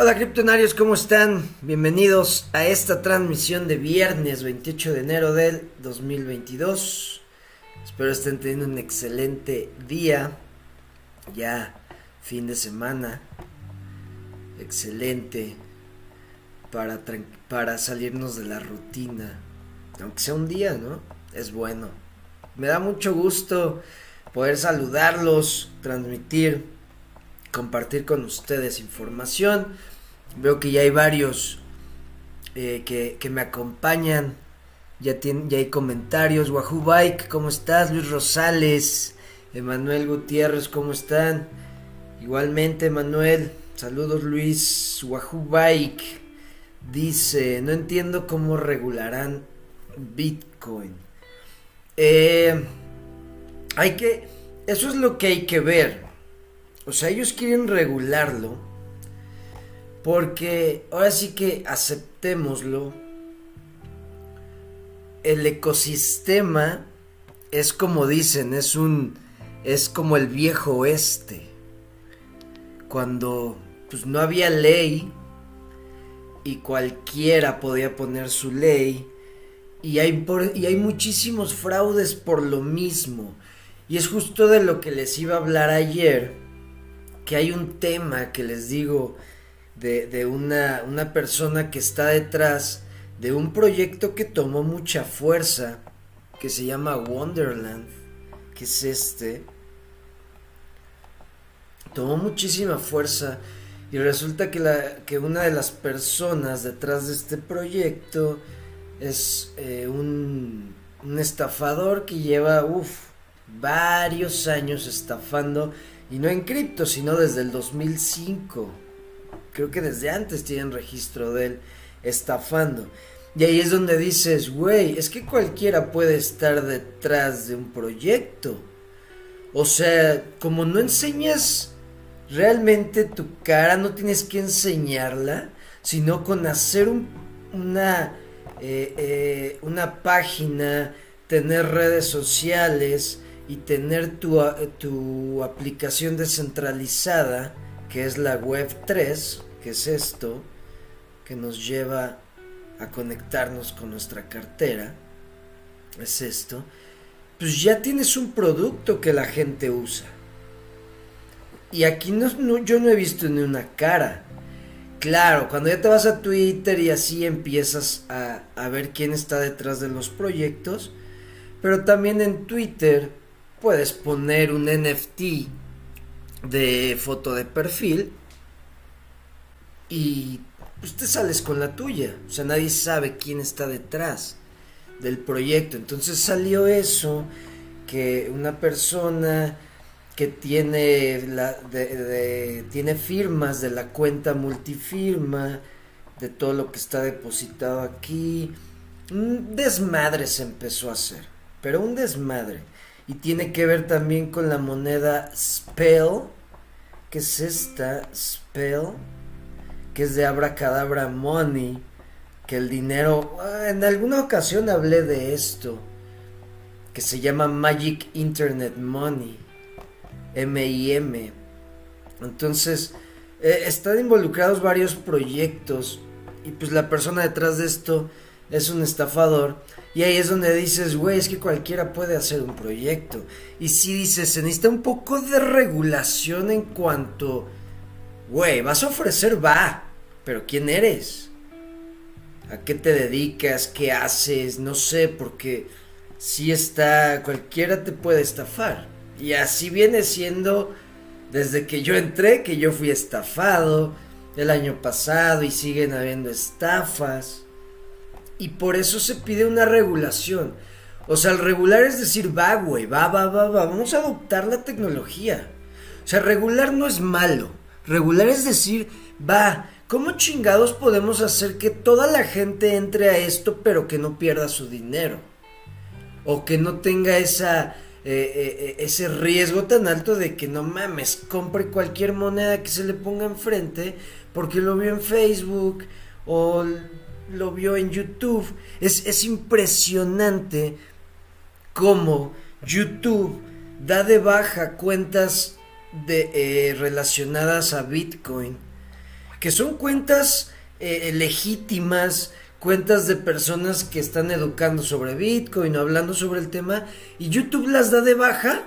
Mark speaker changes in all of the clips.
Speaker 1: Hola criptonarios, ¿cómo están? Bienvenidos a esta transmisión de viernes 28 de enero del 2022. Espero estén teniendo un excelente día, ya fin de semana, excelente para, para salirnos de la rutina, aunque sea un día, ¿no? Es bueno. Me da mucho gusto poder saludarlos, transmitir compartir con ustedes información. Veo que ya hay varios eh, que, me acompañan. Ya, tienen, ya hay comentarios. Wahoo Bike, ¿cómo estás? Luis Rosales, Emanuel Gutiérrez, ¿cómo están? Igualmente, Manuel. Saludos, Luis. Wahoo Bike dice: No entiendo cómo regularán Bitcoin. Eh, hay que. Eso es lo que hay que ver. O sea, ellos quieren regularlo porque ahora sí que aceptémoslo. El ecosistema es como dicen, es un es como el viejo oeste. Cuando pues no había ley y cualquiera podía poner su ley y hay, y hay muchísimos fraudes por lo mismo. Y es justo de lo que les iba a hablar ayer que hay un tema que les digo de, una, una persona que está detrás de un proyecto que tomó mucha fuerza, que se llama Wonderland, que es este. Tomó muchísima fuerza y resulta que, la, que una de las personas detrás de este proyecto es eh, un, un estafador que lleva, uff, varios años estafando y no en cripto, sino desde el 2005. Creo que desde antes tienen registro de él estafando. Y ahí es donde dices, güey, es que cualquiera puede estar detrás de un proyecto. O sea, como no enseñas realmente tu cara, no tienes que enseñarla, sino con hacer una, eh, eh, una página, tener redes sociales, y tener tu, tu aplicación descentralizada, que es la Web 3, que es esto, que nos lleva a conectarnos con nuestra cartera, es esto, pues ya tienes un producto que la gente usa. Y aquí no, yo no he visto ni una cara. Claro, cuando ya te vas a Twitter y así empiezas a, a ver quién está detrás de los proyectos, pero también en Twitter puedes poner un NFT de foto de perfil y pues te sales con la tuya. O sea, nadie sabe quién está detrás del proyecto. Entonces salió eso, que una persona que tiene, la, tiene firmas de la cuenta multifirma, de todo lo que está depositado aquí, un desmadre se empezó a hacer, pero un desmadre y tiene que ver también con la moneda Spell, que es esta Spell, que es de Abracadabra Money, que el dinero, en alguna ocasión hablé de esto, que se llama Magic Internet Money, MIM. Entonces, eh, están involucrados varios proyectos y pues la persona detrás de esto es un estafador y ahí es donde dices, güey, es que cualquiera puede hacer un proyecto. Y si dices, se necesita un poco de regulación en cuanto, güey, vas a ofrecer, va, pero ¿quién eres? ¿A qué te dedicas? ¿Qué haces? No sé, porque si está, cualquiera te puede estafar. Y así viene siendo desde que yo entré, que yo fui estafado el año pasado y siguen habiendo estafas. Y por eso se pide una regulación. O sea, el regular es decir, va, güey, va, va, va, va, vamos a adoptar la tecnología. O sea, regular no es malo. Regular es decir, va, ¿cómo chingados podemos hacer que toda la gente entre a esto pero que no pierda su dinero? O que no tenga esa, eh, eh, eh, ese riesgo tan alto de que no mames, compre cualquier moneda que se le ponga enfrente porque lo vio en Facebook o lo vio en YouTube. Es, impresionante cómo YouTube da de baja cuentas de, eh, relacionadas a Bitcoin que son cuentas eh, legítimas, cuentas de personas que están educando sobre Bitcoin o hablando sobre el tema y YouTube las da de baja,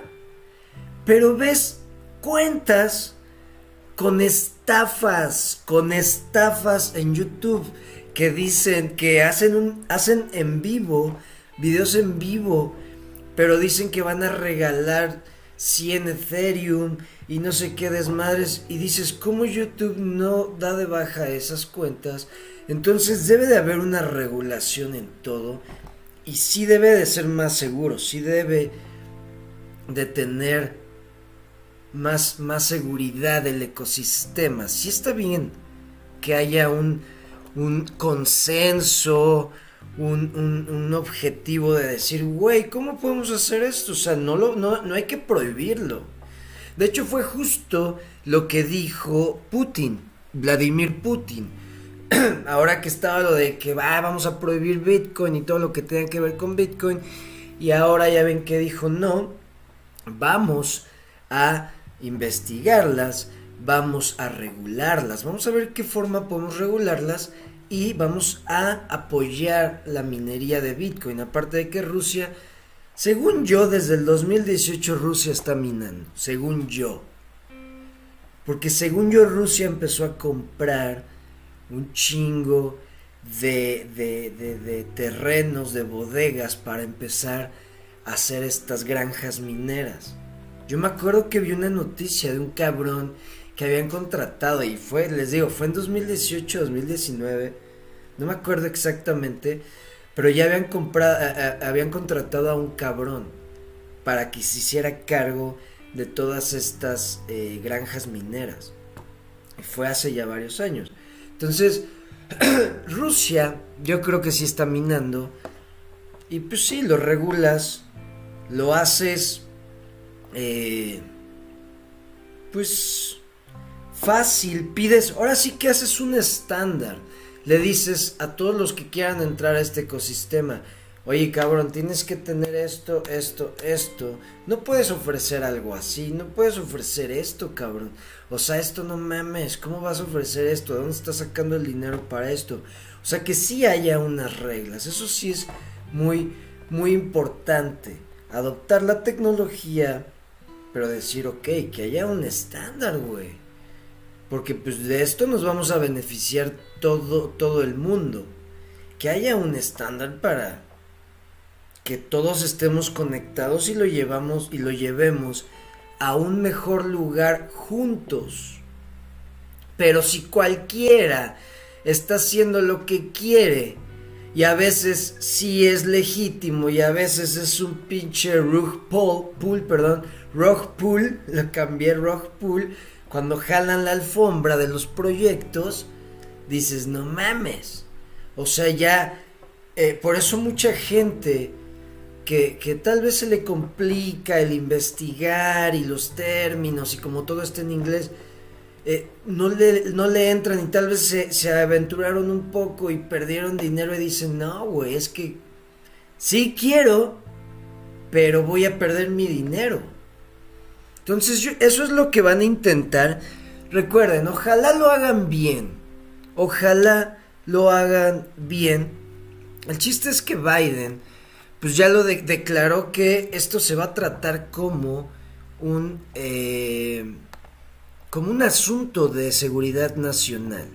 Speaker 1: pero ves cuentas con estafas, con estafas en YouTube que dicen que hacen un hacen en vivo, videos en vivo, pero dicen que van a regalar 100 Ethereum y no sé qué desmadres y dices, ¿cómo YouTube no da de baja esas cuentas? Entonces debe de haber una regulación en todo y sí debe de ser más seguro, sí debe de tener más, más seguridad del ecosistema. Sí está bien que haya un, un consenso, un, un, objetivo de decir, güey, ¿cómo podemos hacer esto? O sea, no, lo, no, no hay que prohibirlo. De hecho, fue justo lo que dijo Putin, Vladimir Putin ahora que estaba lo de que va, vamos a prohibir Bitcoin y todo lo que tenga que ver con Bitcoin, y ahora ya ven que dijo no, vamos a investigarlas, vamos a regularlas, vamos a ver qué forma podemos regularlas y vamos a apoyar la minería de Bitcoin, aparte de que Rusia, según yo, desde el 2018 Rusia está minando, según yo. Porque según yo Rusia empezó a comprar un chingo de, de, terrenos, de bodegas para empezar a hacer estas granjas mineras. Yo me acuerdo que vi una noticia de un cabrón que habían contratado y fue, les digo, fue en 2018, 2019, no me acuerdo exactamente, pero ya habían comprado, habían contratado a un cabrón para que se hiciera cargo de todas estas eh, granjas mineras. Fue hace ya varios años. Entonces, Rusia yo creo que sí está minando. Y pues sí, lo regulas, lo haces, eh, pues fácil, pides, ahora sí que haces un estándar. Le dices a todos los que quieran entrar a este ecosistema, Oye, cabrón, tienes que tener esto, esto, esto. No puedes ofrecer algo así, no puedes ofrecer esto, cabrón. O sea, esto no mames, ¿cómo vas a ofrecer esto? ¿De dónde estás sacando el dinero para esto? O sea, que sí haya unas reglas. Eso sí es muy, muy importante. Adoptar la tecnología, pero decir, ok, que haya un estándar, güey. Porque pues de esto nos vamos a beneficiar todo, todo el mundo. Que haya un estándar para que todos estemos conectados y lo llevamos y lo llevemos a un mejor lugar juntos. Pero si cualquiera está haciendo lo que quiere y a veces sí es legítimo y a veces es un pinche rug pull, perdón, rug lo cambié rug pull, cuando jalan la alfombra de los proyectos, dices, no mames. O sea, ya, eh, por eso mucha gente que, tal vez se le complica el investigar y los términos y como todo está en inglés, eh, no, le, no le entran y tal vez se, se, aventuraron un poco y perdieron dinero y dicen, no, güey, es que sí quiero, pero voy a perder mi dinero. Entonces eso es lo que van a intentar. Recuerden, ojalá lo hagan bien. Ojalá lo hagan bien. El chiste es que Biden pues ya lo declaró que esto se va a tratar como un eh, como un asunto de seguridad nacional,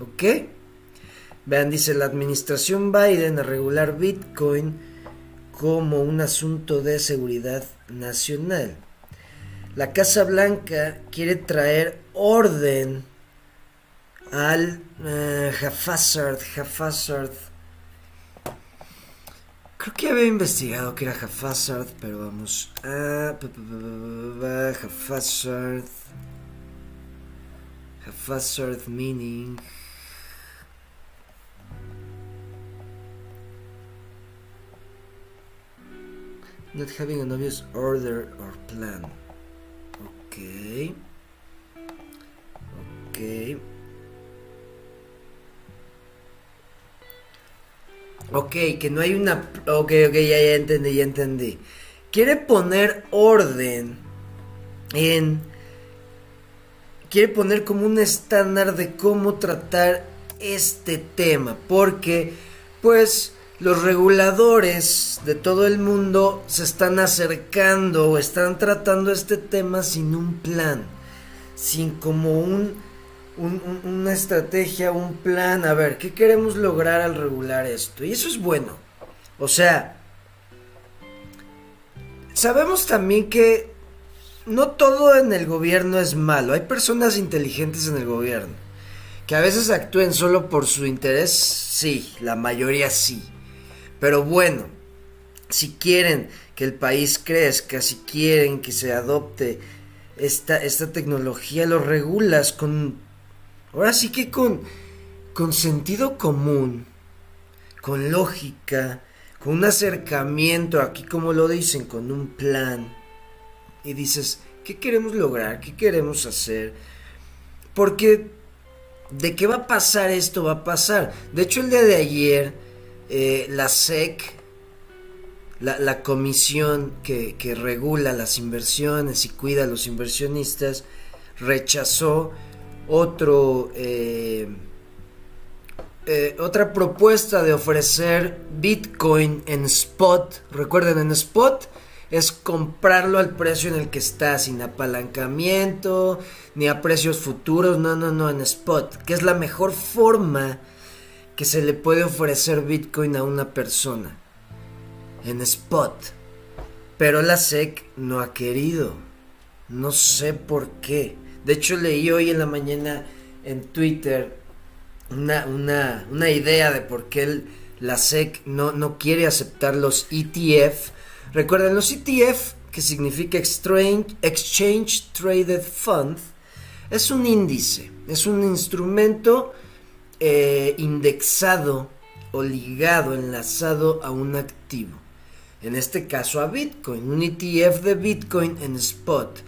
Speaker 1: ¿ok? Vean, dice la administración Biden a regular Bitcoin como un asunto de seguridad nacional. La Casa Blanca quiere traer orden al uh, Haphazard, Haphazard Creo que había investigado que era Haphazard, pero vamos a... Haphazard... Haphazard meaning... Not having an obvious order or plan. Okay. Ok, que no hay una... Ok, ok, ya, ya entendí, ya entendí. Quiere poner orden en... quiere poner como un estándar de cómo tratar este tema, porque pues los reguladores de todo el mundo se están acercando o están tratando este tema sin un plan, sin como un, una estrategia, un plan. A ver, ¿qué queremos lograr al regular esto? Y eso es bueno. O sea, sabemos también que no todo en el gobierno es malo. Hay personas inteligentes en el gobierno. Que a veces actúen solo por su interés, sí, la mayoría sí. Pero bueno, si quieren que el país crezca, si quieren que se adopte esta, esta tecnología, lo regulas con... Ahora sí que con, con sentido común, con lógica, con un acercamiento, aquí como lo dicen, con un plan. Y dices, ¿qué queremos lograr? ¿Qué queremos hacer? Porque de qué va a pasar esto va a pasar. De hecho, el día de ayer eh, la SEC, la, comisión que, regula las inversiones y cuida a los inversionistas, rechazó otro, eh, eh, otra propuesta de ofrecer Bitcoin en spot. Recuerden, en spot es comprarlo al precio en el que está, sin apalancamiento, ni a precios futuros, no, no, no, en spot, que es la mejor forma que se le puede ofrecer Bitcoin a una persona en spot. Pero la SEC no ha querido. No sé por qué. De hecho leí hoy en la mañana en Twitter una, una, idea de por qué la SEC no, no quiere aceptar los ETF. Recuerden, los ETF, que significa Exchange, Exchange Traded Fund, es un índice, es un instrumento eh, indexado o ligado, enlazado a un activo. En este caso a Bitcoin, un ETF de Bitcoin en spot.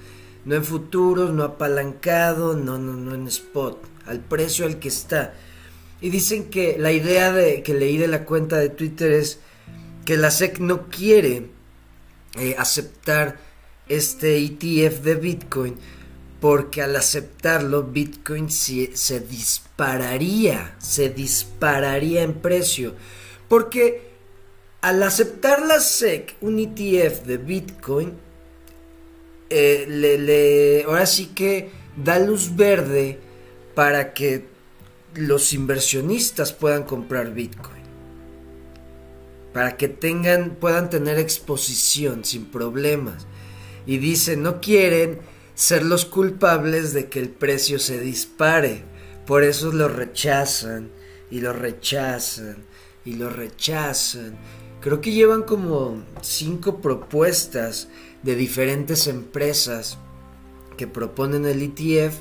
Speaker 1: No en futuros, no apalancado, no, no, no en spot, al precio al que está. Y dicen que la idea de que leí de la cuenta de Twitter es que la SEC no quiere eh, aceptar este ETF de Bitcoin porque al aceptarlo Bitcoin se, dispararía, se dispararía en precio. Porque al aceptar la SEC un ETF de Bitcoin, eh, le, ahora sí que da luz verde para que los inversionistas puedan comprar Bitcoin. Para que tengan, puedan tener exposición sin problemas. Y dice, no quieren ser los culpables de que el precio se dispare. Por eso lo rechazan y lo rechazan y lo rechazan. Creo que llevan como cinco propuestas de diferentes empresas que proponen el ETF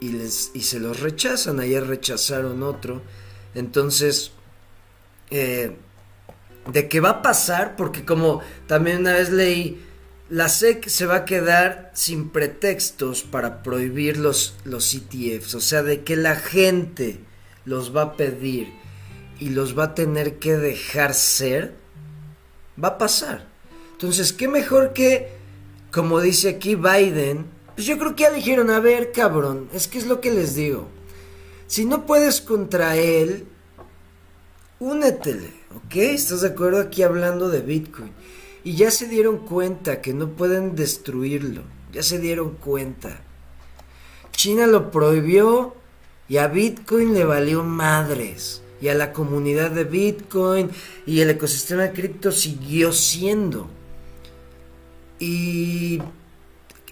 Speaker 1: y, les, y se los rechazan. Ayer rechazaron otro. Entonces, eh, ¿de qué va a pasar? Porque como también una vez leí, la SEC se va a quedar sin pretextos para prohibir los, los ETFs, o sea, de que la gente los va a pedir y los va a tener que dejar ser, va a pasar. Entonces, ¿qué mejor que, como dice aquí Biden, pues yo creo que ya dijeron, a ver, cabrón, es que es lo que les digo. Si no puedes contra él, únetele, ¿ok? ¿Estás de acuerdo aquí hablando de Bitcoin? Y ya se dieron cuenta que no pueden destruirlo. Ya se dieron cuenta. China lo prohibió y a Bitcoin le valió madres. Y a la comunidad de Bitcoin y el ecosistema de cripto siguió siendo. Y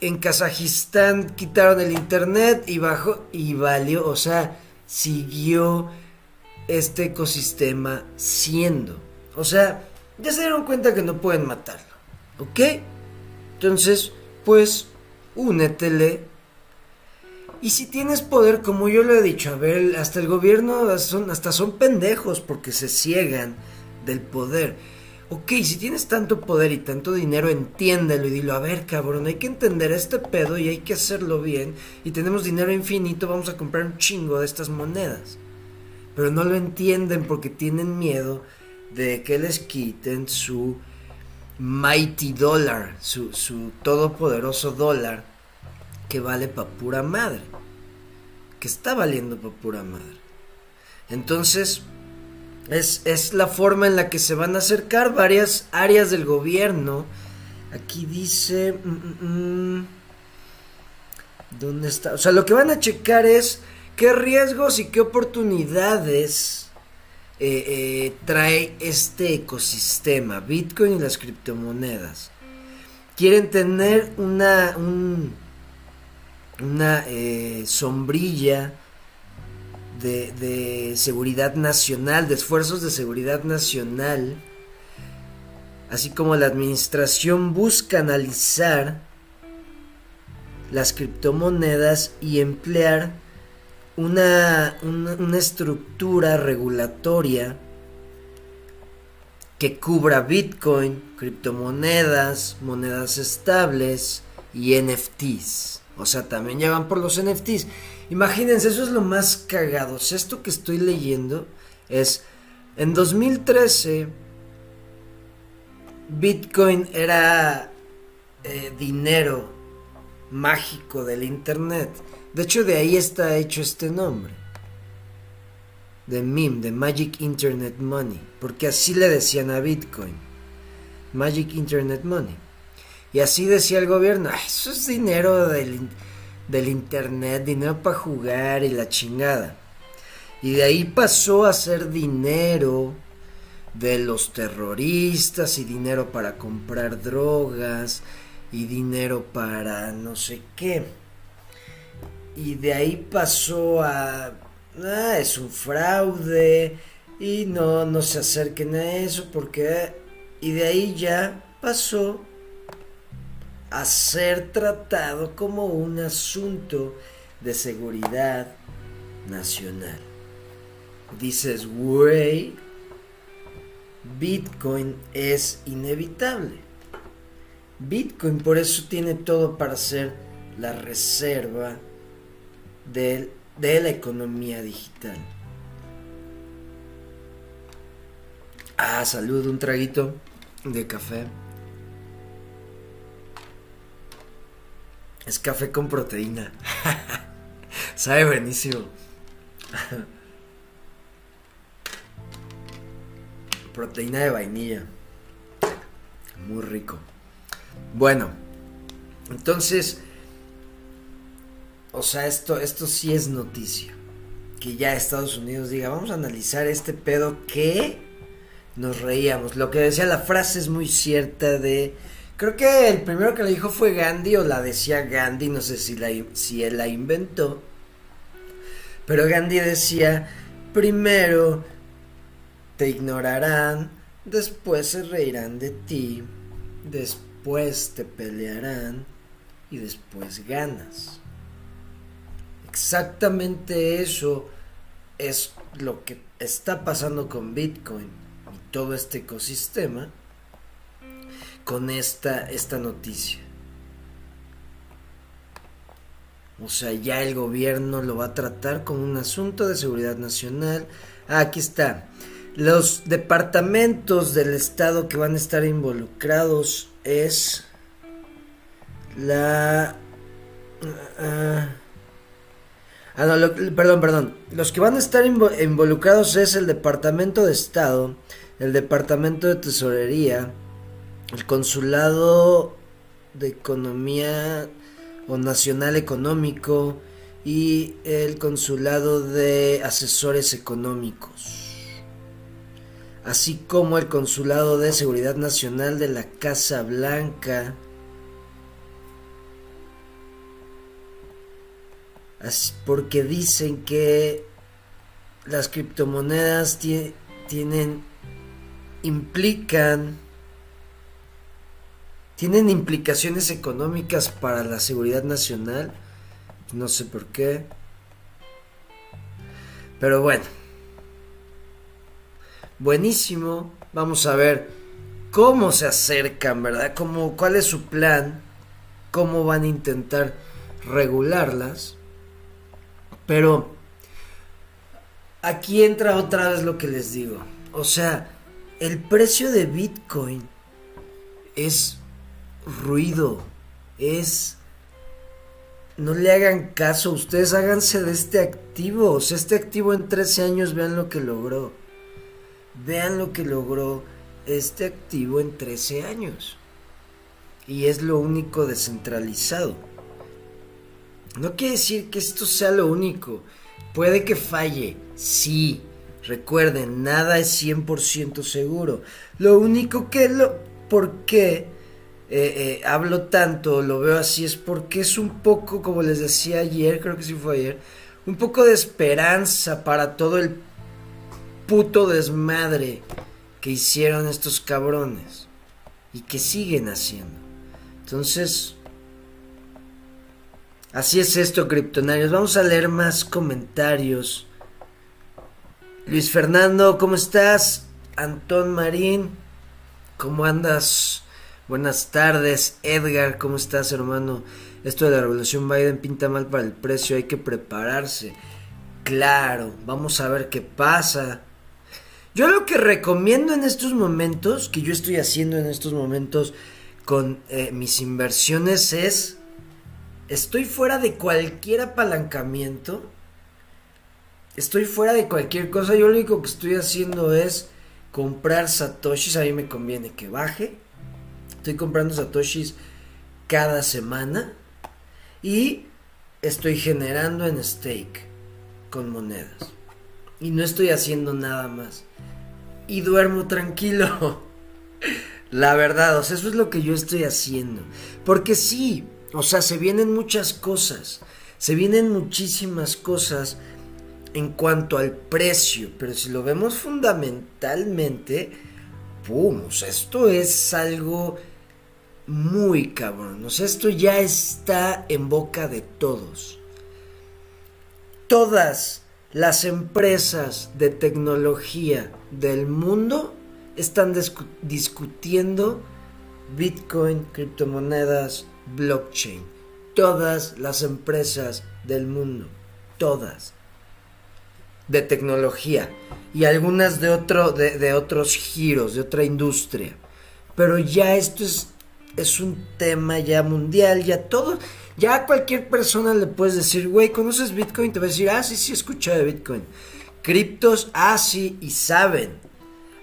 Speaker 1: en Kazajistán quitaron el internet y bajó y valió, o sea, siguió este ecosistema siendo. O sea, ya se dieron cuenta que no pueden matarlo. ¿Ok? Entonces, pues, únetele. Y si tienes poder, como yo lo he dicho, a ver, hasta el gobierno son, hasta son pendejos porque se ciegan del poder. Ok, si tienes tanto poder y tanto dinero, entiéndelo y dilo, a ver, cabrón, hay que entender este pedo y hay que hacerlo bien. Y tenemos dinero infinito, vamos a comprar un chingo de estas monedas. Pero no lo entienden porque tienen miedo de que les quiten su mighty dollar, su, su todopoderoso dólar que vale pa' pura madre. que está valiendo por pura madre. Entonces, es, es, la forma en la que se van a acercar varias áreas del gobierno. Aquí dice... Mm, mm, mm, ¿Dónde está? O sea, lo que van a checar es qué riesgos y qué oportunidades eh, eh, trae este ecosistema, Bitcoin y las criptomonedas. Quieren tener una, una eh, sombrilla de, de seguridad nacional, de esfuerzos de seguridad nacional, así como la administración busca analizar las criptomonedas y emplear una, una, estructura regulatoria que cubra Bitcoin, criptomonedas, monedas estables y NFTs. O sea, también ya van por los NFTs. Imagínense, eso es lo más cagado. esto que estoy leyendo es, en 2013, Bitcoin era eh, dinero mágico del Internet. De hecho, de ahí está hecho este nombre. De MIM, de Magic Internet Money. Porque así le decían a Bitcoin. Magic Internet Money. Y así decía el gobierno, eso es dinero del, del Internet, dinero para jugar y la chingada. Y de ahí pasó a ser dinero de los terroristas y dinero para comprar drogas y dinero para no sé qué. Y de ahí pasó a... Ah, es un fraude y no, no se acerquen a eso porque... Y de ahí ya pasó a ser tratado como un asunto de seguridad nacional. Dices, güey, Bitcoin es inevitable. Bitcoin por eso tiene todo para ser la reserva de, de la economía digital. Ah, salud, un traguito de café. Es café con proteína. Sabe buenísimo. proteína de vainilla. Muy rico. Bueno, entonces, o sea, esto, esto sí es noticia. Que ya Estados Unidos diga, vamos a analizar este pedo que nos reíamos. Lo que decía la frase es muy cierta de... Creo que el primero que la dijo fue Gandhi o la decía Gandhi, no sé si, la, si él la inventó. Pero Gandhi decía, primero te ignorarán, después se reirán de ti, después te pelearán y después ganas. Exactamente eso es lo que está pasando con Bitcoin y todo este ecosistema con esta, esta noticia. O sea, ya el gobierno lo va a tratar como un asunto de seguridad nacional. Ah, aquí está. Los departamentos del Estado que van a estar involucrados es la... ah, ah no, perdón, perdón. Los que van a estar involucrados es el Departamento de Estado, el Departamento de Tesorería, el Consulado de Economía o Nacional Económico y el Consulado de Asesores Económicos así como el Consulado de Seguridad Nacional de la Casa Blanca. Porque dicen que las criptomonedas tienen implican tienen implicaciones económicas para la seguridad nacional. No sé por qué. Pero bueno, buenísimo. Vamos a ver cómo se acercan, ¿verdad? Cómo, ¿Cuál es su plan? ¿Cómo van a intentar regularlas? Pero aquí entra otra vez lo que les digo. O sea, el precio de Bitcoin es ruido, es no le hagan caso, ustedes háganse de este activo. O sea, este activo en 13 años, vean lo que logró. Vean lo que logró este activo en 13 años. Y es lo único descentralizado. No quiere decir que esto sea lo único. Puede que falle, sí. Recuerden, nada es 100% seguro. Lo único que lo... ¿Por qué eh, eh, hablo tanto, lo veo así, es porque es un poco, como les decía ayer, creo que sí fue ayer, un poco de esperanza para todo el puto desmadre que hicieron estos cabrones y que siguen haciendo. Entonces, así es esto, criptonarios. Vamos a leer más comentarios. Luis Fernando, ¿cómo estás? Antón Marín, ¿cómo andas? Buenas tardes, Edgar, ¿cómo estás, hermano? Esto de la revolución Biden pinta mal para el precio, hay que prepararse. Claro, vamos a ver qué pasa. Yo lo que recomiendo en estos momentos, que yo estoy haciendo en estos momentos con eh, mis inversiones es, estoy fuera de cualquier apalancamiento, estoy fuera de cualquier cosa, yo lo único que estoy haciendo es comprar satoshis, a mí me conviene que baje, estoy comprando satoshis cada semana y estoy generando en stake con monedas y no estoy haciendo nada más y duermo tranquilo. La verdad, o sea, eso es lo que yo estoy haciendo. Porque sí, o sea, se vienen muchas cosas. Se vienen muchísimas cosas en cuanto al precio. Pero si lo vemos fundamentalmente, ¡pum! O sea, esto es algo muy cabrón. Esto ya está en boca de todos. Todas las empresas de tecnología del mundo están discutiendo Bitcoin, criptomonedas, blockchain. Todas las empresas del mundo, todas, de tecnología y algunas de, otro, de, otros giros, de otra industria. Pero ya esto es, es un tema ya mundial, ya todo, ya a cualquier persona le puedes decir, güey, ¿conoces Bitcoin? Te va a decir, ah, sí, sí, escucha de Bitcoin. Criptos, ah, sí, y saben.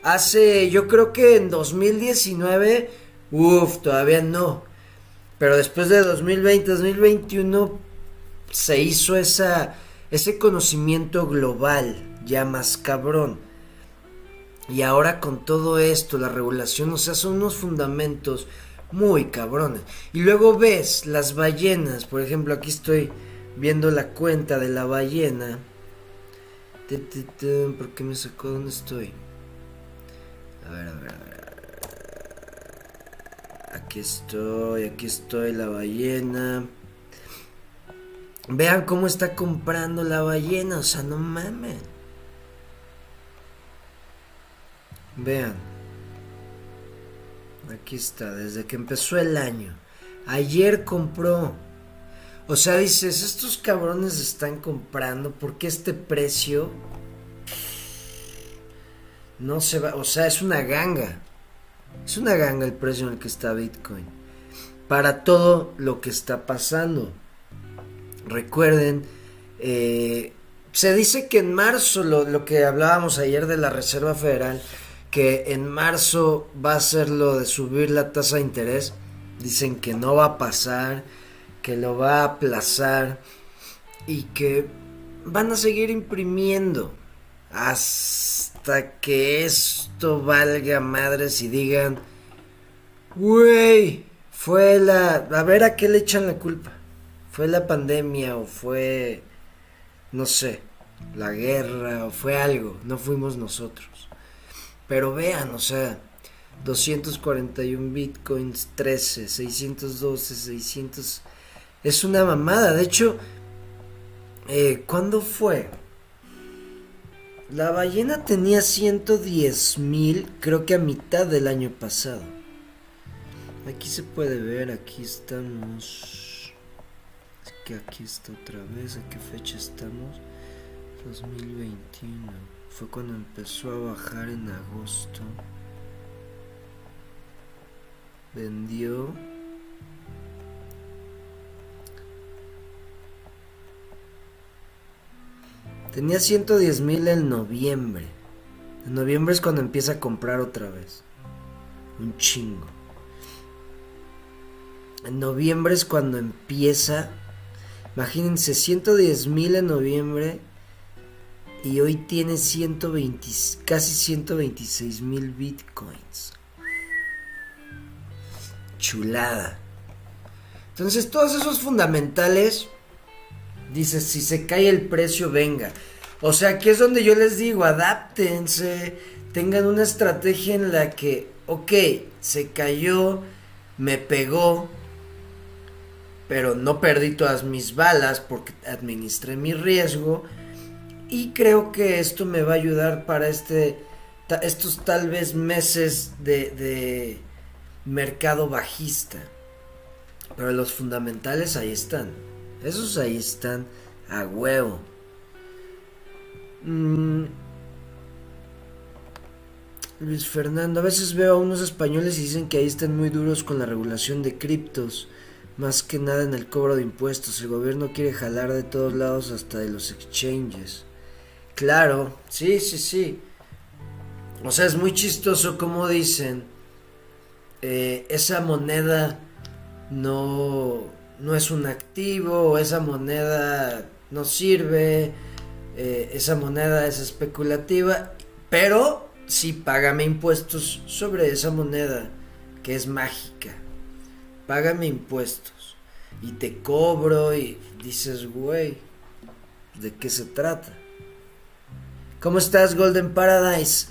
Speaker 1: Hace, yo creo que en 2019, uff, todavía no. Pero después de 2020, 2021, se hizo esa, ese conocimiento global, ya más cabrón. Y ahora con todo esto, la regulación, o sea, son unos fundamentos muy cabrones. Y luego ves las ballenas, por ejemplo, aquí estoy viendo la cuenta de la ballena. ¿Por qué me sacó? ¿Dónde estoy? A ver, a ver, a ver. Aquí estoy, aquí estoy, la ballena. Vean cómo está comprando la ballena, o sea, no mames. Vean. Aquí está, desde que empezó el año. Ayer compró. O sea, dices, estos cabrones están comprando porque este precio no se va, o sea, es una ganga. Es una ganga el precio en el que está Bitcoin. Para todo lo que está pasando. Recuerden, eh, se dice que en marzo, lo, lo, que hablábamos ayer de la Reserva Federal, que en marzo va a ser lo de subir la tasa de interés. Dicen que no va a pasar, que lo va a aplazar y que van a seguir imprimiendo hasta que esto valga madres y digan, güey, fue la... A ver a qué le echan la culpa. Fue la pandemia o fue, no sé, la guerra o fue algo. No fuimos nosotros. Pero vean, o sea, 241 bitcoins, 13, 612, 600... Es una mamada. De hecho, eh, ¿cuándo fue? La ballena tenía 110 mil, creo que a mitad del año pasado. Aquí se puede ver, aquí estamos. que aquí está otra vez, ¿a qué fecha estamos? 2021. Fue cuando empezó a bajar en agosto. Vendió Tenía 110 mil en noviembre. En noviembre es cuando empieza a comprar otra vez. Un chingo. En noviembre es cuando empieza. Imagínense, 110 mil en noviembre. Y hoy tiene 120, casi 126 mil bitcoins. Chulada. Entonces todos esos fundamentales, dices, si se cae el precio, venga. O sea, aquí es donde yo les digo, adáptense, tengan una estrategia en la que, ok, se cayó, me pegó, pero no perdí todas mis balas porque administré mi riesgo y creo que esto me va a ayudar para este estos tal vez meses de, de mercado bajista. Pero los fundamentales ahí están. Esos ahí están a huevo. Mm. Luis Fernando, a veces veo a unos españoles y dicen que ahí están muy duros con la regulación de criptos, más que nada en el cobro de impuestos. El gobierno quiere jalar de todos lados hasta de los exchanges. Claro, sí, sí, sí. O sea, es muy chistoso como dicen, eh, esa moneda no, no es un activo, esa moneda no sirve, eh, esa moneda es especulativa, pero sí págame impuestos sobre esa moneda que es mágica. Págame impuestos y te cobro y dices, güey, ¿de qué se trata? ¿Cómo estás, Golden Paradise?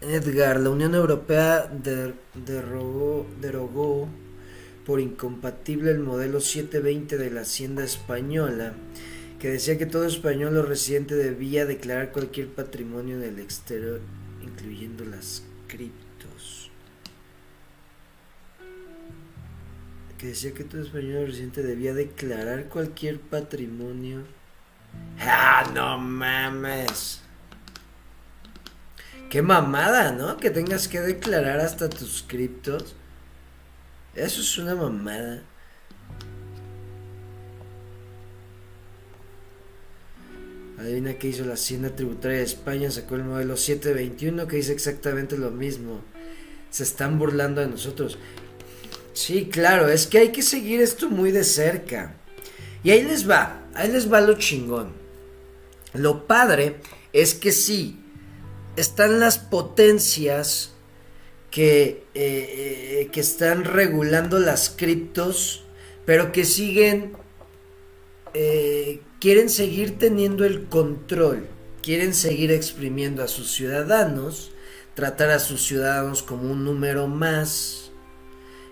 Speaker 1: Edgar, la Unión Europea derogó por incompatible el modelo 720 de la Hacienda Española, que decía que todo español o residente debía declarar cualquier patrimonio del exterior, incluyendo las criptos. Que decía que todo español o residente debía declarar cualquier patrimonio. ¡Ah, no mames! Qué mamada, ¿no? Que tengas que declarar hasta tus criptos. Eso es una mamada. Adivina qué hizo la Hacienda Tributaria de España, sacó el modelo 721 que dice exactamente lo mismo. Se están burlando de nosotros. Sí, claro, es que hay que seguir esto muy de cerca. Y ahí les va, ahí les va lo chingón. Lo padre es que sí, están las potencias que, eh, eh, que están regulando las criptos, pero que siguen, eh, quieren seguir teniendo el control, quieren seguir exprimiendo a sus ciudadanos, tratar a sus ciudadanos como un número más,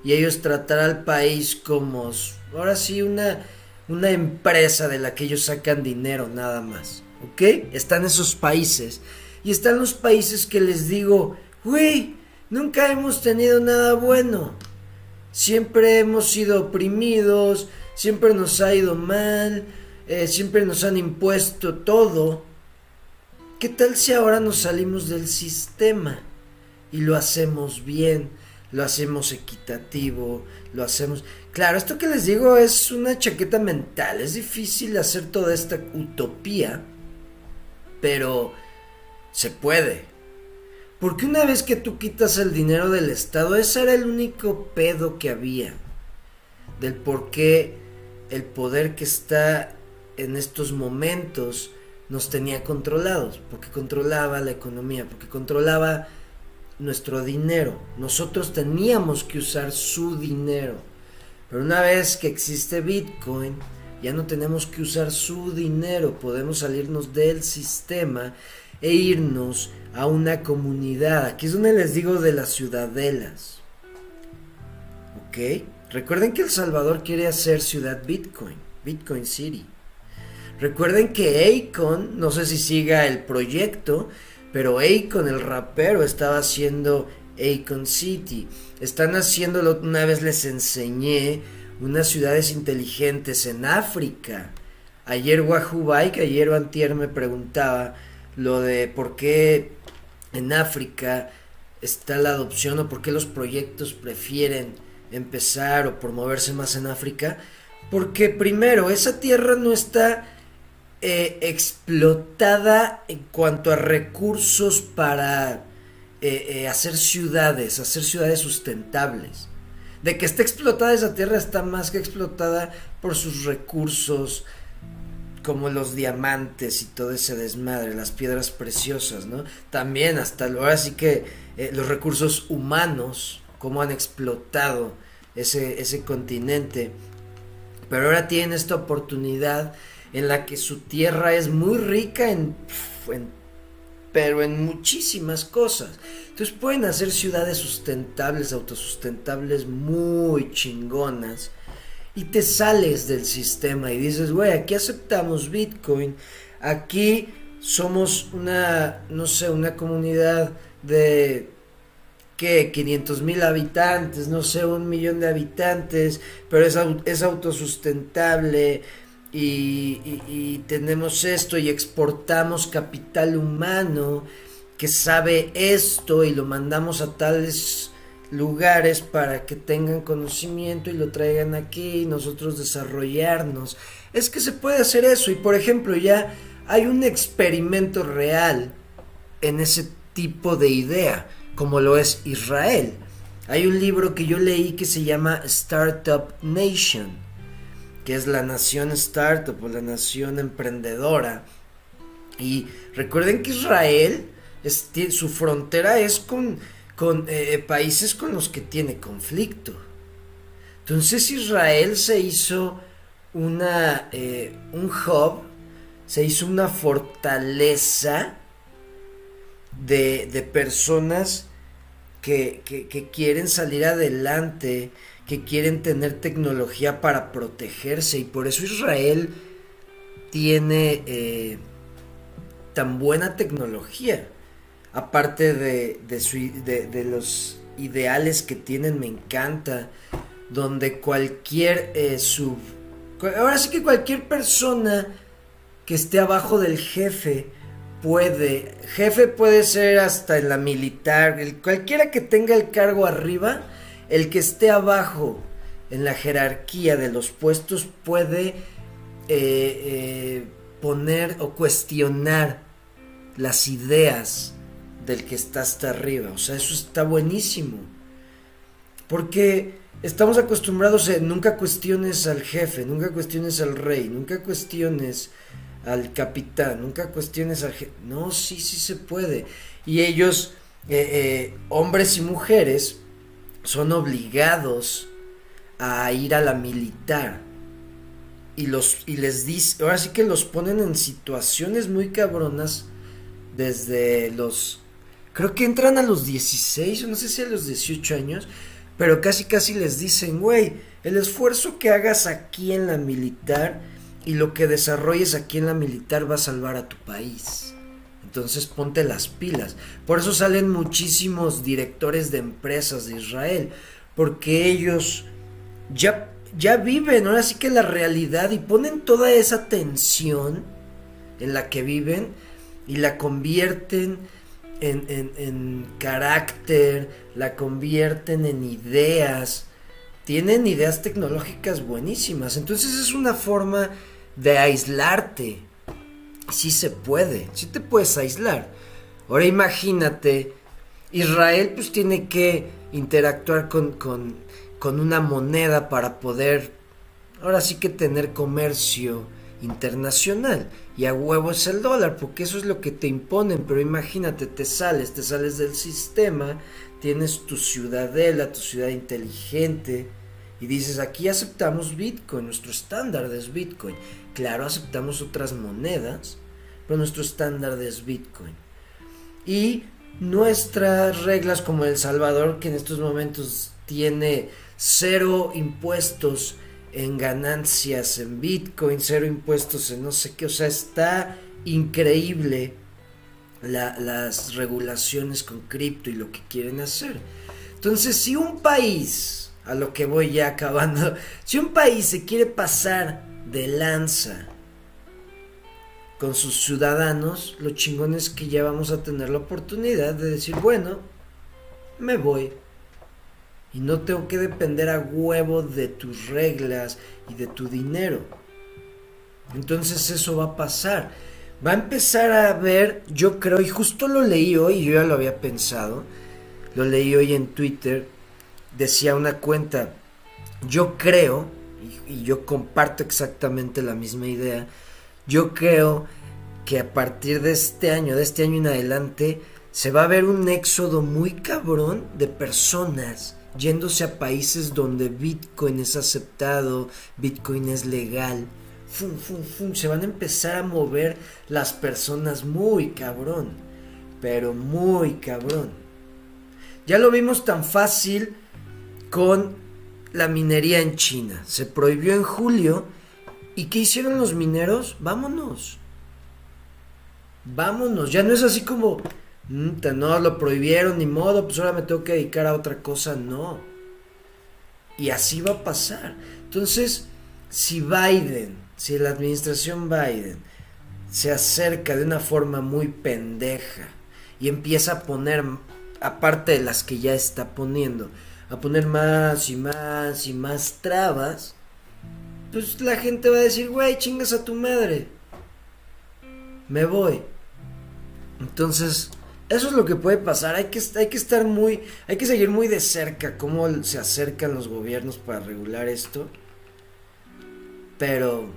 Speaker 1: y ellos tratar al país como, ahora sí, una, una empresa de la que ellos sacan dinero nada más, ¿ok? Están esos países, y están los países que les digo, güey, Nunca hemos tenido nada bueno. Siempre hemos sido oprimidos, siempre nos ha ido mal, eh, siempre nos han impuesto todo. ¿Qué tal si ahora nos salimos del sistema y lo hacemos bien, lo hacemos equitativo, lo hacemos... Claro, esto que les digo es una chaqueta mental, es difícil hacer toda esta utopía, pero se puede. Porque una vez que tú quitas el dinero del Estado, ese era el único pedo que había. Del por qué el poder que está en estos momentos nos tenía controlados. Porque controlaba la economía, porque controlaba nuestro dinero. Nosotros teníamos que usar su dinero. Pero una vez que existe Bitcoin, ya no tenemos que usar su dinero. Podemos salirnos del sistema e irnos a una comunidad. Aquí es donde les digo de las ciudadelas. ¿Ok? Recuerden que El Salvador quiere hacer ciudad Bitcoin, Bitcoin City. Recuerden que Akon, no sé si siga el proyecto, pero Akon, el rapero, estaba haciendo Akon City. Están haciéndolo, una vez les enseñé, unas ciudades inteligentes en África. Ayer Wahoo Bike, ayer o Antier me preguntaba lo de por qué en África está la adopción o por qué los proyectos prefieren empezar o promoverse más en África. Porque primero, esa tierra no está eh, explotada en cuanto a recursos para eh, eh, hacer ciudades, hacer ciudades sustentables. De que está explotada esa tierra está más que explotada por sus recursos, como los diamantes y todo ese desmadre, las piedras preciosas, ¿no? También hasta ahora sí que los recursos humanos, cómo han explotado ese, ese continente. Pero ahora tienen esta oportunidad en la que su tierra es muy rica en, pero en muchísimas cosas. Entonces pueden hacer ciudades sustentables, autosustentables, muy chingonas. Y te sales del sistema y dices, güey, aquí aceptamos Bitcoin, aquí somos una, no sé, una comunidad de que 500 mil habitantes, no sé, un millón de habitantes, pero es, es autosustentable y, tenemos esto y exportamos capital humano que sabe esto y lo mandamos a tales lugares para que tengan conocimiento y lo traigan aquí y nosotros desarrollarnos. Es que se puede hacer eso y por ejemplo ya hay un experimento real en ese tipo de idea como lo es Israel. Hay un libro que yo leí que se llama Startup Nation, que es la nación startup o la nación emprendedora. Y recuerden que Israel, su frontera es con, eh, eh, países con los que tiene conflicto. Entonces Israel se hizo una, eh, un hub, se hizo una fortaleza de, personas que, quieren salir adelante, que quieren tener tecnología para protegerse y por eso Israel tiene tan buena tecnología. Aparte de, de, los ideales que tienen, me encanta, donde cualquier eh, sub... Ahora sí que cualquier persona que esté abajo del jefe, puede, jefe puede ser hasta en la militar, cualquiera que tenga el cargo arriba, el que esté abajo en la jerarquía de los puestos puede eh, eh, poner o cuestionar las ideas del que está hasta arriba. O sea, eso está buenísimo. Porque estamos acostumbrados a nunca cuestiones al jefe, nunca cuestiones al rey, nunca cuestiones al capitán, nunca cuestiones al jefe. No, sí, sí se puede. Y ellos, eh, eh, hombres y mujeres, son obligados a ir a la militar. Y, los, y les dice, ahora sí que los ponen en situaciones muy cabronas desde los... Creo que entran a los 16 o no sé si a los 18 años, pero casi casi les dicen, güey, el esfuerzo que hagas aquí en la militar y lo que desarrolles aquí en la militar va a salvar a tu país. Entonces ponte las pilas. Por eso salen muchísimos directores de empresas de Israel, porque ellos ya, ya viven, ahora sí que la realidad y ponen toda esa tensión en la que viven y la convierten en, en, en carácter, la convierten en ideas, tienen ideas tecnológicas buenísimas. Entonces es una forma de aislarte. Sí se puede, sí te puedes aislar. Ahora imagínate, Israel pues tiene que interactuar con, con, con una moneda para poder, ahora sí que tener comercio internacional. Y a huevo es el dólar, porque eso es lo que te imponen. Pero imagínate, te sales, te sales del sistema, tienes tu ciudadela, tu ciudad inteligente, y dices, aquí aceptamos Bitcoin, nuestro estándar es Bitcoin. Claro, aceptamos otras monedas, pero nuestro estándar es Bitcoin. Y nuestras reglas como El Salvador, que en estos momentos tiene cero impuestos en ganancias en Bitcoin, cero impuestos en no sé qué, o sea, está increíble las regulaciones con cripto y lo que quieren hacer. Entonces, si un país a lo que voy ya acabando. Si un país se quiere pasar de lanza con sus ciudadanos, lo chingón es que ya vamos a tener la oportunidad de decir, bueno, me voy. Y no tengo que depender a huevo de tus reglas y de tu dinero. Entonces eso va a pasar. Va a empezar a ver, yo creo, y justo lo leí hoy, yo ya lo había pensado, lo leí hoy en Twitter, decía una cuenta, yo creo, y, y yo comparto exactamente la misma idea, yo creo que a partir de este año, de este año en adelante, se va a ver un éxodo muy cabrón de personas yéndose a países donde Bitcoin es aceptado, Bitcoin es legal. Fum, fum, fum. Se van a empezar a mover las personas muy cabrón, pero muy cabrón. Ya lo vimos tan fácil con la minería en China. Se prohibió en julio. ¿Y qué hicieron los mineros? Vámonos. Vámonos. Ya no es así como, no, lo prohibieron, ni modo, pues ahora me tengo que dedicar a otra cosa, no. Y así va a pasar. Entonces, si Biden, si la administración Biden se acerca de una forma muy pendeja y empieza a poner, aparte de las que ya está poniendo, a poner más y más y más trabas, pues la gente va a decir, güey, chingas a tu madre. Me voy. Entonces, eso es lo que puede pasar. Hay que, hay que estar muy, hay que seguir muy de cerca cómo se acercan los gobiernos para regular esto. Pero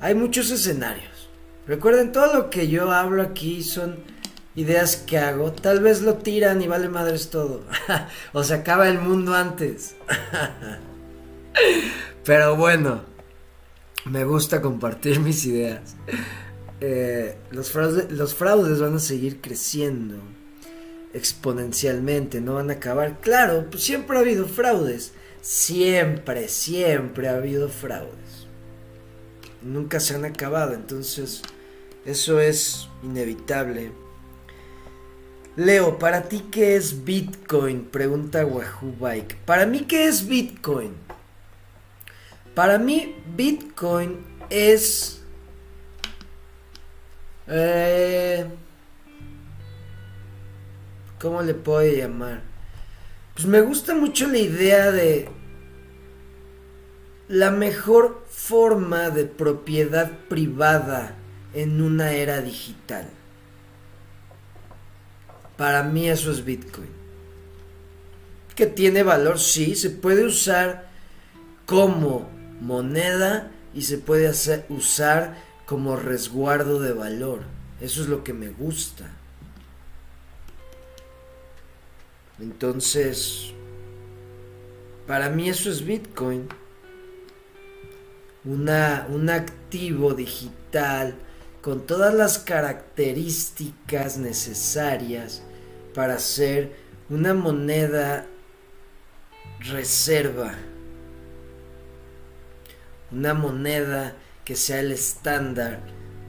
Speaker 1: hay muchos escenarios. Recuerden, todo lo que yo hablo aquí son ideas que hago. Tal vez lo tiran y vale madres todo. o se acaba el mundo antes. Pero bueno, me gusta compartir mis ideas. Eh, los, fraudes, los fraudes van a seguir creciendo exponencialmente, no van a acabar. Claro, pues siempre ha habido fraudes. Siempre, siempre ha habido fraudes. Nunca se han acabado, entonces eso es inevitable. Leo, ¿para ti qué es Bitcoin? Pregunta Wahoo Bike. Para mí, ¿qué es Bitcoin? Para mí, Bitcoin es eh, ¿Cómo le puedo llamar? Pues me gusta mucho la idea de la mejor forma de propiedad privada en una era digital. Para mí eso es Bitcoin. Que tiene valor, sí, se puede usar como moneda y se puede hacer, usar como resguardo de valor. Eso es lo que me gusta. Entonces, para mí eso es Bitcoin. Una, un activo digital con todas las características necesarias para ser una moneda reserva. Una moneda que sea el estándar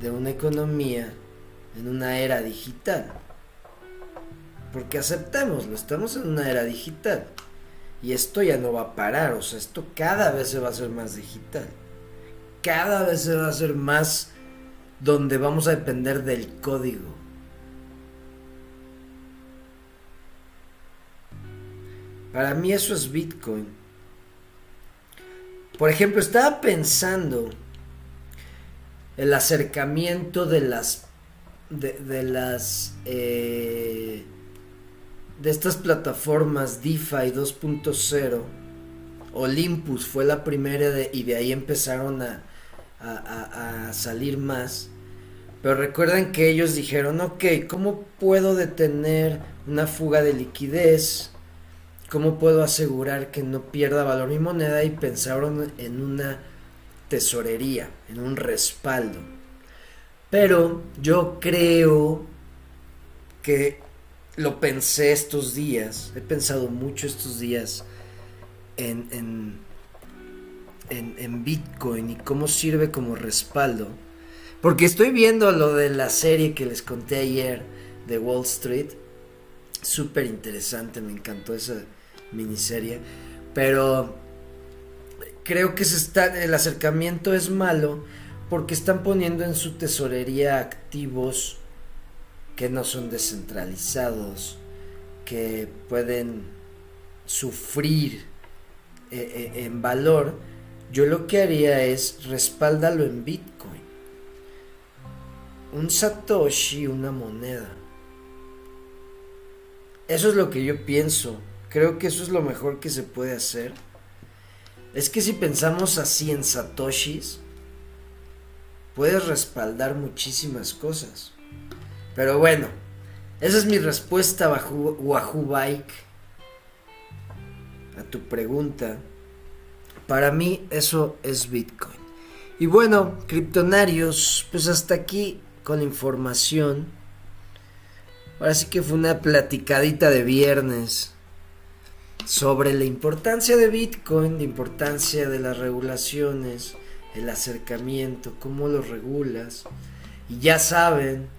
Speaker 1: de una economía en una era digital. Porque aceptémoslo, estamos en una era digital. Y esto ya no va a parar, o sea, esto cada vez se va a hacer más digital. Cada vez se va a hacer más donde vamos a depender del código. Para mí eso es Bitcoin. Por ejemplo, estaba pensando el acercamiento de las de, las eh, de estas plataformas DeFi 2.0 Olympus fue la primera de, y de ahí empezaron a, a, a, salir más. Pero recuerden que ellos dijeron ok cómo puedo detener una fuga de liquidez cómo puedo asegurar que no pierda valor mi moneda y pensaron en una tesorería, en un respaldo. Pero yo creo que lo pensé estos días, he pensado mucho estos días en, en, en, Bitcoin y cómo sirve como respaldo. Porque estoy viendo lo de la serie que les conté ayer de Wall Street. Súper interesante, me encantó esa miniserie. Pero creo que se está, el acercamiento es malo porque están poniendo en su tesorería activos que no son descentralizados, que pueden sufrir eh, eh, en valor yo lo que haría es respáldalo en Bitcoin. Un Satoshi, una moneda. Eso es lo que yo pienso. Creo que eso es lo mejor que se puede hacer. Es que si pensamos así en Satoshis, puedes respaldar muchísimas cosas. Pero bueno, esa es mi respuesta, Wahoo Bike, a tu pregunta. Para mí eso es Bitcoin. Y bueno, criptonarios, pues hasta aquí con la información. Ahora sí que fue una platicadita de viernes sobre la importancia de Bitcoin, la importancia de las regulaciones, el acercamiento, cómo lo regulas. Y ya saben,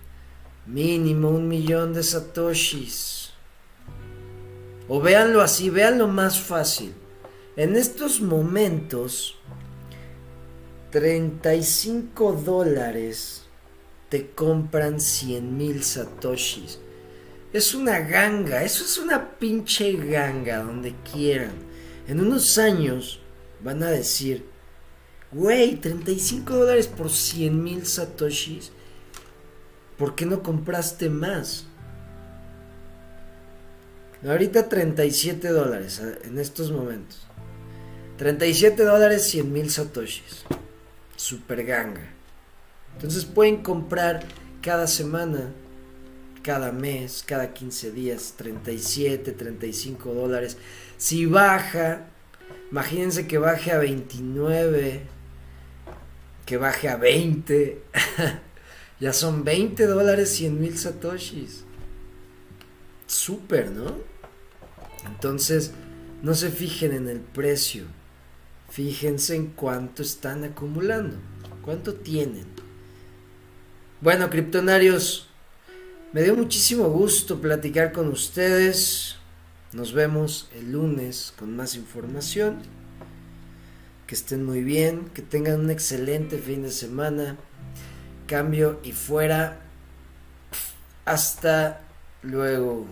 Speaker 1: mínimo un millón de satoshis. O véanlo así, véanlo más fácil. En estos momentos, 35 dólares te compran 100 mil satoshis. Es una ganga, eso es una pinche ganga donde quieran. En unos años van a decir, güey, 35 dólares por 100 mil satoshis. ¿Por qué no compraste más? Ahorita 37 dólares en estos momentos. 37 dólares 100 mil satoshis. Super ganga. Entonces pueden comprar cada semana cada mes, cada 15 días, 37, 35 dólares. Si baja, imagínense que baje a 29, que baje a 20, ya son 20 dólares 100 mil satoshis. Súper, ¿no? Entonces, no se fijen en el precio, fíjense en cuánto están acumulando, cuánto tienen. Bueno, criptonarios, me dio muchísimo gusto platicar con ustedes. Nos vemos el lunes con más información. Que estén muy bien, que tengan un excelente fin de semana. Cambio y fuera. Hasta luego.